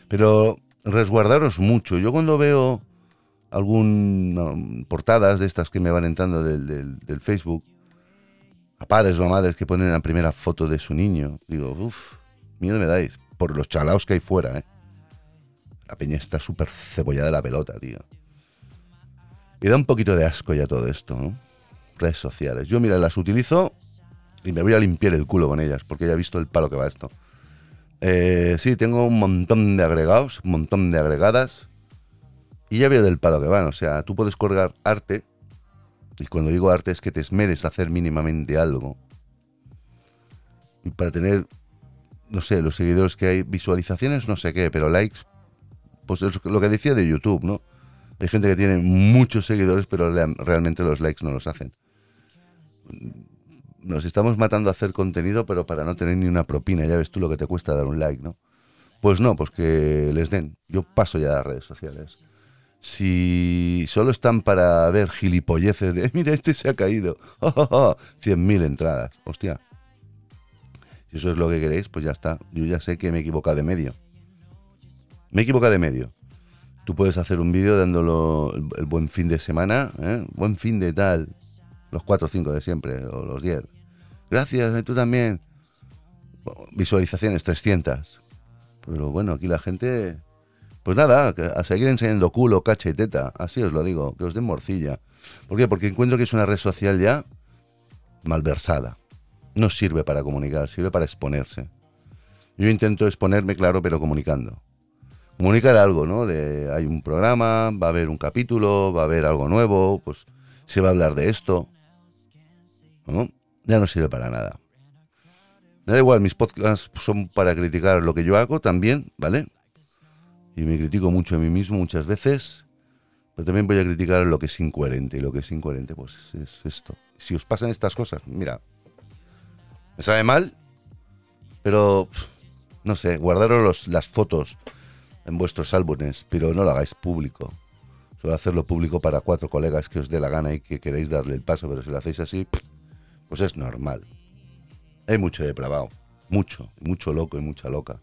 Pero resguardaros mucho. Yo cuando veo algún portadas de estas que me van entrando del, Facebook, a padres o a madres que ponen la primera foto de su niño, digo, uff, miedo me dais, por los chalaos que hay fuera, ¿eh? La peña está súper cebollada de la pelota, tío. Y da un poquito de asco ya todo esto, ¿no? Redes sociales. Yo, mira, las utilizo y me voy a limpiar el culo con ellas, porque ya he visto el palo que va esto. Eh, sí, tengo un montón de agregados, un montón de agregadas. Y ya veo del palo que van. O sea, tú puedes colgar arte. Y cuando digo arte es que te esmeres a hacer mínimamente algo. Y para tener, no sé, los seguidores que hay, visualizaciones, no sé qué, pero likes, pues es lo que decía de YouTube, ¿no? Hay gente que tiene muchos seguidores, pero realmente los likes no los hacen nos estamos matando a hacer contenido, pero para no tener ni una propina. Ya ves tú lo que te cuesta dar un like, ¿no? Pues no, pues que les den. Yo paso ya a las redes sociales. Si solo están para ver gilipolleces de, mira, este se ha caído. Cien mil entradas. Hostia. Si eso es lo que queréis, pues ya está. Yo ya sé que me he equivocado de medio. Me he equivocado de medio. Tú puedes hacer un vídeo dándolo el, buen fin de semana, ¿eh? buen fin de tal, los cuatro o cinco de siempre, o los diez. Gracias, tú también. Visualizaciones 300. Pero bueno, aquí la gente... Pues nada, a seguir enseñando culo, cacha y teta. Así os lo digo, que os den morcilla. ¿Por qué? Porque encuentro que es una red social ya malversada. No sirve para comunicar, sirve para exponerse. Yo intento exponerme, claro, pero comunicando. Comunicar algo, ¿no? De hay un programa, va a haber un capítulo, va a haber algo nuevo, pues se va a hablar de esto. ¿no? ya no sirve para nada. Me da igual, mis podcasts son para criticar lo que yo hago también, ¿vale? Y me critico mucho a mí mismo muchas veces, pero también voy a criticar lo que es incoherente. Y lo que es incoherente, pues es esto. Si os pasan estas cosas, mira, me sabe mal, pero no sé, guardaros las fotos en vuestros álbumes, pero no lo hagáis público. Solo hacerlo público para cuatro colegas que os dé la gana y que queréis darle el paso, pero si lo hacéis así, pues es normal. Hay mucho depravado, mucho, mucho loco y mucha loca.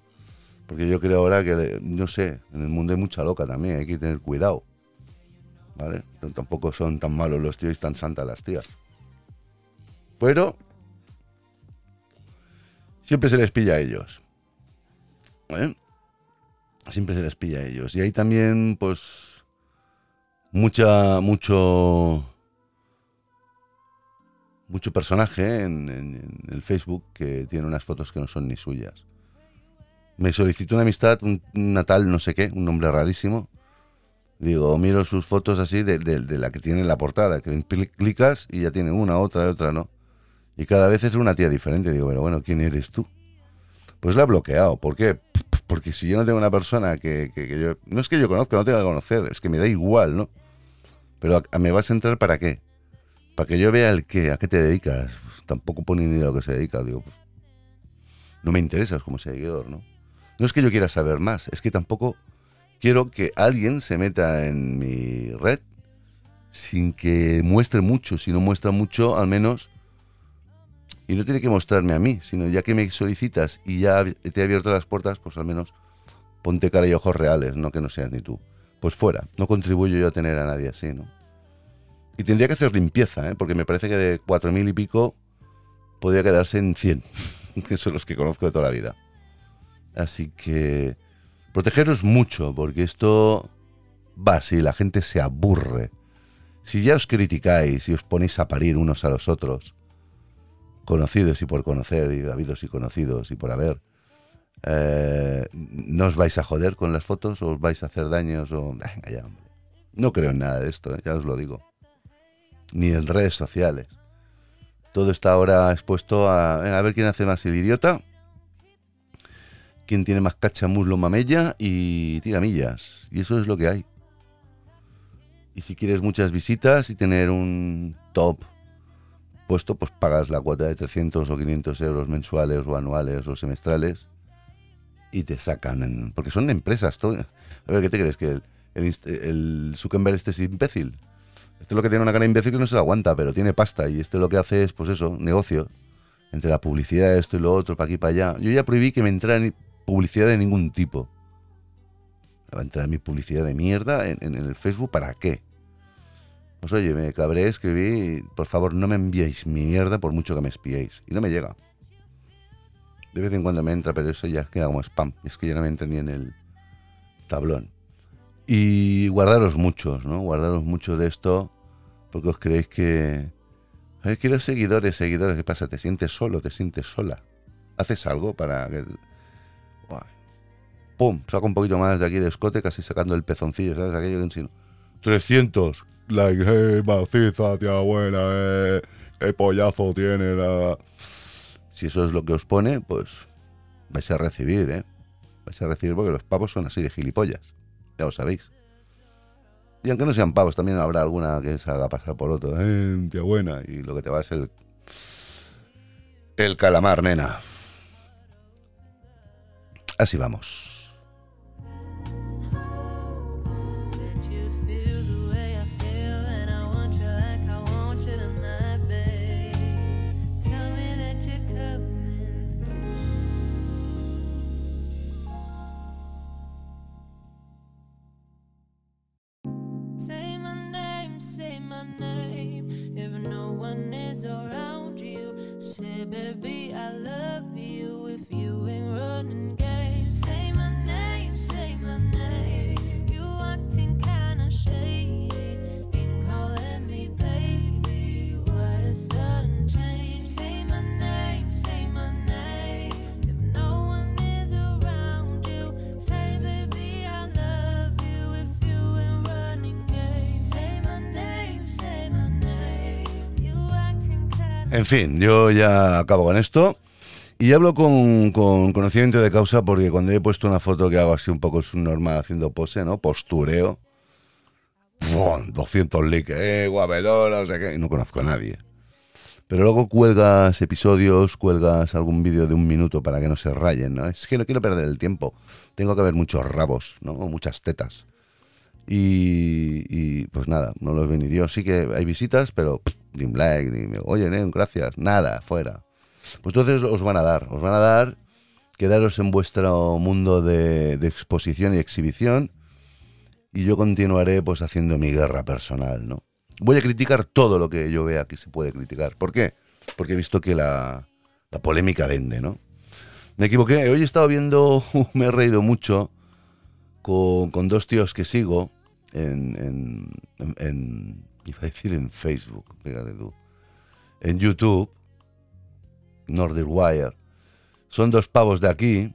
Porque yo creo ahora que, no sé, en el mundo hay mucha loca también, hay que tener cuidado. ¿Vale? tampoco son tan malos los tíos y tan santas las tías. Pero siempre se les pilla a ellos. ¿eh? Siempre se les pilla a ellos. Y hay también, pues, mucha, mucho mucho personaje en, el Facebook que tiene unas fotos que no son ni suyas. Me solicitó una amistad, un, natal, no sé qué, un nombre rarísimo. Digo, miro sus fotos así de, la que tiene en la portada, que clicas y ya tiene una, otra, otra, ¿no? Y cada vez es una tía diferente. Digo, pero bueno, ¿quién eres tú? Pues la he bloqueado. ¿Por qué? Porque si yo no tengo una persona que, yo... No es que yo conozca, no tenga que conocer, es que me da igual, ¿no? Pero ¿me vas a entrar para qué? para que yo vea el qué, a qué te dedicas. tampoco pone ni a lo que se dedica. Digo, pues, no me interesas como seguidor, ¿no? No es que yo quiera saber más, es que tampoco quiero que alguien se meta en mi red sin que muestre mucho. Si no muestra mucho, al menos. Y no tiene que mostrarme a mí, sino ya que me solicitas y ya te he abierto las puertas, pues al menos ponte cara y ojos reales, no que no seas ni tú. Pues fuera, no contribuyo yo a tener a nadie así, ¿no? Y tendría que hacer limpieza, ¿eh? porque me parece que de 4.000 y pico podría quedarse en 100, que son los que conozco de toda la vida. Así que protegeros mucho, porque esto va así, la gente se aburre. Si ya os criticáis y os ponéis a parir unos a los otros, conocidos y por conocer, y habidos y conocidos y por haber, eh, no os vais a joder con las fotos o os vais a hacer daños o... No creo en nada de esto, ¿eh? ya os lo digo ni en redes sociales. Todo está ahora expuesto a, a ver quién hace más el idiota, quién tiene más cacha, muslo, mamella y tiramillas. Y eso es lo que hay. Y si quieres muchas visitas y tener un top puesto, pues pagas la cuota de 300 o 500 euros mensuales o anuales o semestrales y te sacan, porque son empresas. Todo. A ver, ¿qué te crees? ¿Que el, el, el Zuckerberg este es imbécil? Este es lo que tiene una cara imbécil que no se la aguanta, pero tiene pasta y este lo que hace es, pues eso, negocio. Entre la publicidad, esto y lo otro, para aquí para allá. Yo ya prohibí que me entrara publicidad de ningún tipo. Va a entrar mi publicidad de mierda en, en el Facebook, ¿para qué? Pues oye, me cabré, escribí, por favor no me enviéis mi mierda por mucho que me espiéis. Y no me llega. De vez en cuando me entra, pero eso ya queda como spam. Es que ya no me entra ni en el tablón. Y guardaros muchos, ¿no? Guardaros mucho de esto, porque os creéis que... Ay, quiero seguidores, seguidores. ¿Qué pasa? ¿Te sientes solo? ¿Te sientes sola? ¿Haces algo para que... ¡Pum! Saco un poquito más de aquí de escote, casi sacando el pezoncillo, ¿sabes? Aquello que encima. 300 like, hey, maciza, tía buena, eh, qué pollazo tiene la... Si eso es lo que os pone, pues vais a recibir, ¿eh? Vais a recibir porque los pavos son así de gilipollas, ya lo sabéis. Y aunque no sean pavos, también habrá alguna que se haga pasar por otro. Eh, tía buena. Y lo que te va es el... El calamar, nena. Así vamos. Baby, I love you. En fin, yo ya acabo con esto. Y hablo con, conocimiento de causa porque cuando he puesto una foto que hago así un poco normal haciendo pose, ¿no? Postureo. 200 likes, eh, guapetón, no sé qué. Y no conozco a nadie. Pero luego cuelgas episodios, cuelgas algún vídeo de un minuto para que no se rayen, ¿no? Es que no quiero perder el tiempo. Tengo que ver muchos rabos, ¿no? Muchas tetas. Y, pues nada, no los ve ni Dios. Sí que hay visitas, pero ni like, oye, gracias, nada, fuera. Pues entonces os van a dar, os van a dar quedaros en vuestro mundo de, exposición y exhibición y yo continuaré pues haciendo mi guerra personal, ¿no? Voy a criticar todo lo que yo vea que se puede criticar. ¿Por qué? Porque he visto que la, la polémica vende, ¿no? Me equivoqué, hoy he estado viendo, me he reído mucho con, con dos tíos que sigo en, en, en, iba a decir en Facebook, fíjate tú, en YouTube, Northern Wire. Son dos pavos de aquí,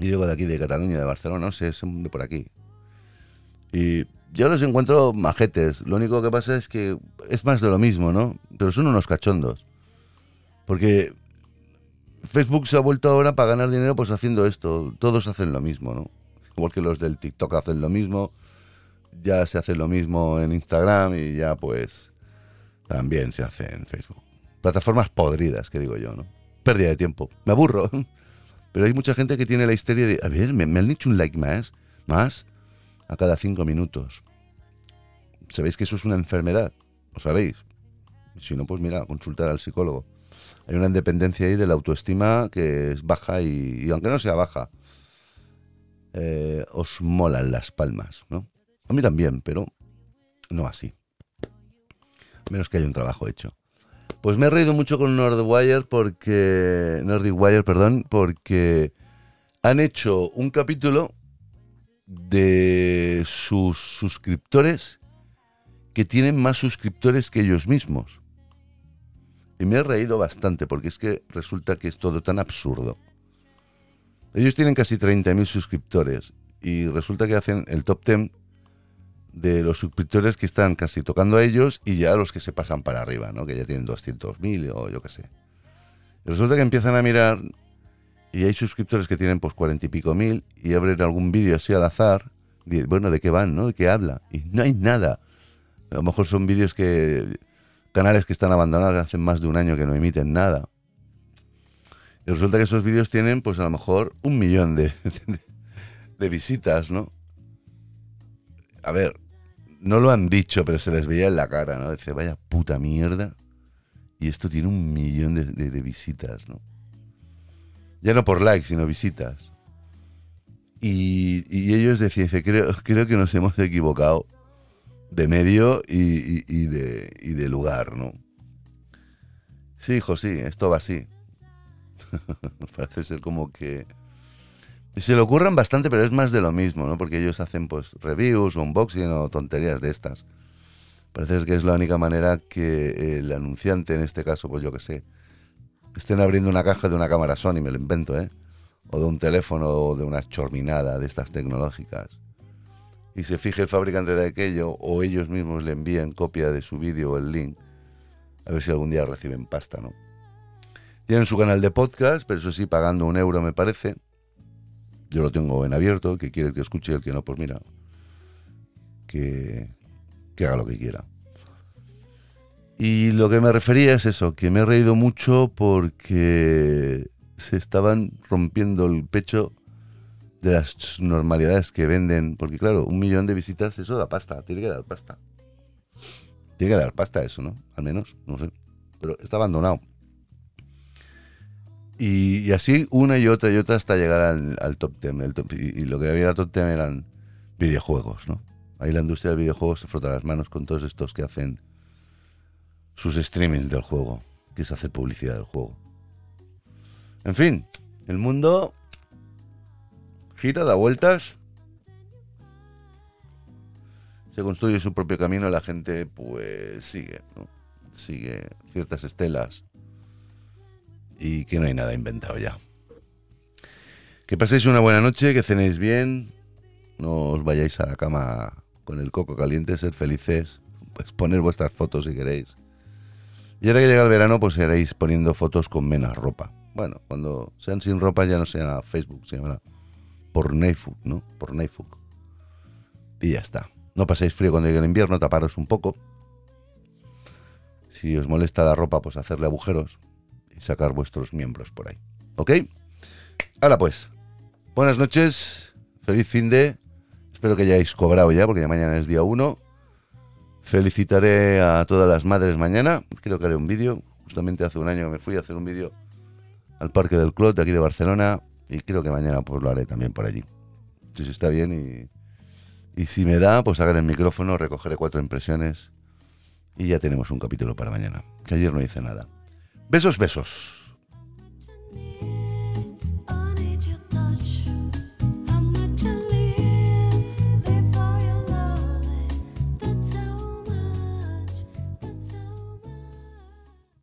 y digo de aquí, de Cataluña, de Barcelona, no sé, son de por aquí. Y yo los encuentro majetes. Lo único que pasa es que es más de lo mismo, ¿no? Pero son unos cachondos. Porque Facebook se ha vuelto ahora para ganar dinero pues haciendo esto. Todos hacen lo mismo, ¿no? Igual que los del TikTok hacen lo mismo, ya se hace lo mismo en Instagram y ya pues también se hace en Facebook. Plataformas podridas, que digo yo, ¿no? Pérdida de tiempo. Me aburro. Pero hay mucha gente que tiene la histeria de, a ver, me, han hecho un like más, más, a cada cinco minutos. ¿Sabéis que eso es una enfermedad? ¿Lo sabéis? Si no, pues mira, consultar al psicólogo. Hay una independencia ahí de la autoestima que es baja y, aunque no sea baja, eh, os molan las palmas, ¿no? A mí también, pero no así. Menos que haya un trabajo hecho. Pues me he reído mucho con Nordwire porque. Wire, perdón, porque han hecho un capítulo de sus suscriptores que tienen más suscriptores que ellos mismos. Y me he reído bastante porque es que resulta que es todo tan absurdo. Ellos tienen casi 30.000 suscriptores y resulta que hacen el top 10 de los suscriptores que están casi tocando a ellos y ya los que se pasan para arriba, ¿no? que ya tienen 200.000 o yo qué sé. resulta que empiezan a mirar y hay suscriptores que tienen pues cuarenta y pico mil y abren algún vídeo así al azar bueno, ¿de qué van, no? ¿De qué habla? Y no hay nada. A lo mejor son vídeos que... Canales que están abandonados hace más de un año que no emiten nada. Resulta que esos vídeos tienen, pues a lo mejor, un millón de, de visitas, ¿no? A ver, no lo han dicho, pero se les veía en la cara, ¿no? Dice, vaya puta mierda. Y esto tiene un millón de, visitas, ¿no? Ya no por likes, sino visitas. Y, ellos decían, creo, creo que nos hemos equivocado de medio y, de, y de lugar, ¿no? Sí, hijo, sí, esto va así. Parece ser como que se le ocurran bastante, pero es más de lo mismo, ¿no? Porque ellos hacen pues reviews unboxing o tonterías de estas. Parece que es la única manera que el anunciante, en este caso, pues yo que sé, estén abriendo una caja de una cámara Sony, me lo invento, ¿eh? O de un teléfono o de una chorminada de estas tecnológicas. Y se fije el fabricante de aquello o ellos mismos le envían copia de su vídeo o el link. A ver si algún día reciben pasta, ¿no? Tienen su canal de podcast, pero eso sí, pagando un euro me parece yo lo tengo en abierto, que quiere que escuche, el que no, pues mira, que, que haga lo que quiera. Y lo que me refería es eso, que me he reído mucho porque se estaban rompiendo el pecho de las normalidades que venden, porque claro, un millón de visitas, eso da pasta, tiene que dar pasta. Tiene que dar pasta eso, ¿no? Al menos, no sé. Pero está abandonado. Y, así una y otra y otra hasta llegar al, top 10. y, lo que había el top 10 eran videojuegos, ¿no? Ahí la industria del videojuego se frota las manos con todos estos que hacen sus streamings del juego, que es hacer publicidad del juego. En fin, el mundo gira, da vueltas, se construye su propio camino, la gente pues sigue, ¿no? sigue ciertas estelas y que no hay nada inventado ya. Que paséis una buena noche, que cenéis bien, no os vayáis a la cama con el coco caliente, ser felices, pues poner vuestras fotos si queréis. Y ahora que llega el verano, pues iréis poniendo fotos con menos ropa. Bueno, cuando sean sin ropa ya no sea Facebook, se llamará por Neyfuk, ¿no? Por Neyfuk. Y ya está. No paséis frío cuando llegue el invierno, taparos un poco. Si os molesta la ropa, pues hacerle agujeros sacar vuestros miembros por ahí. ¿Ok? Ahora pues, buenas noches, feliz fin de... Espero que hayáis cobrado ya, porque ya mañana es día 1. Felicitaré a todas las madres mañana. Creo que haré un vídeo. Justamente hace un año me fui a hacer un vídeo al Parque del Clot de aquí de Barcelona. Y creo que mañana pues lo haré también por allí. Si está bien y, y si me da, pues hagan el micrófono, recogeré cuatro impresiones y ya tenemos un capítulo para mañana. Que ayer no hice nada. Besos, besos.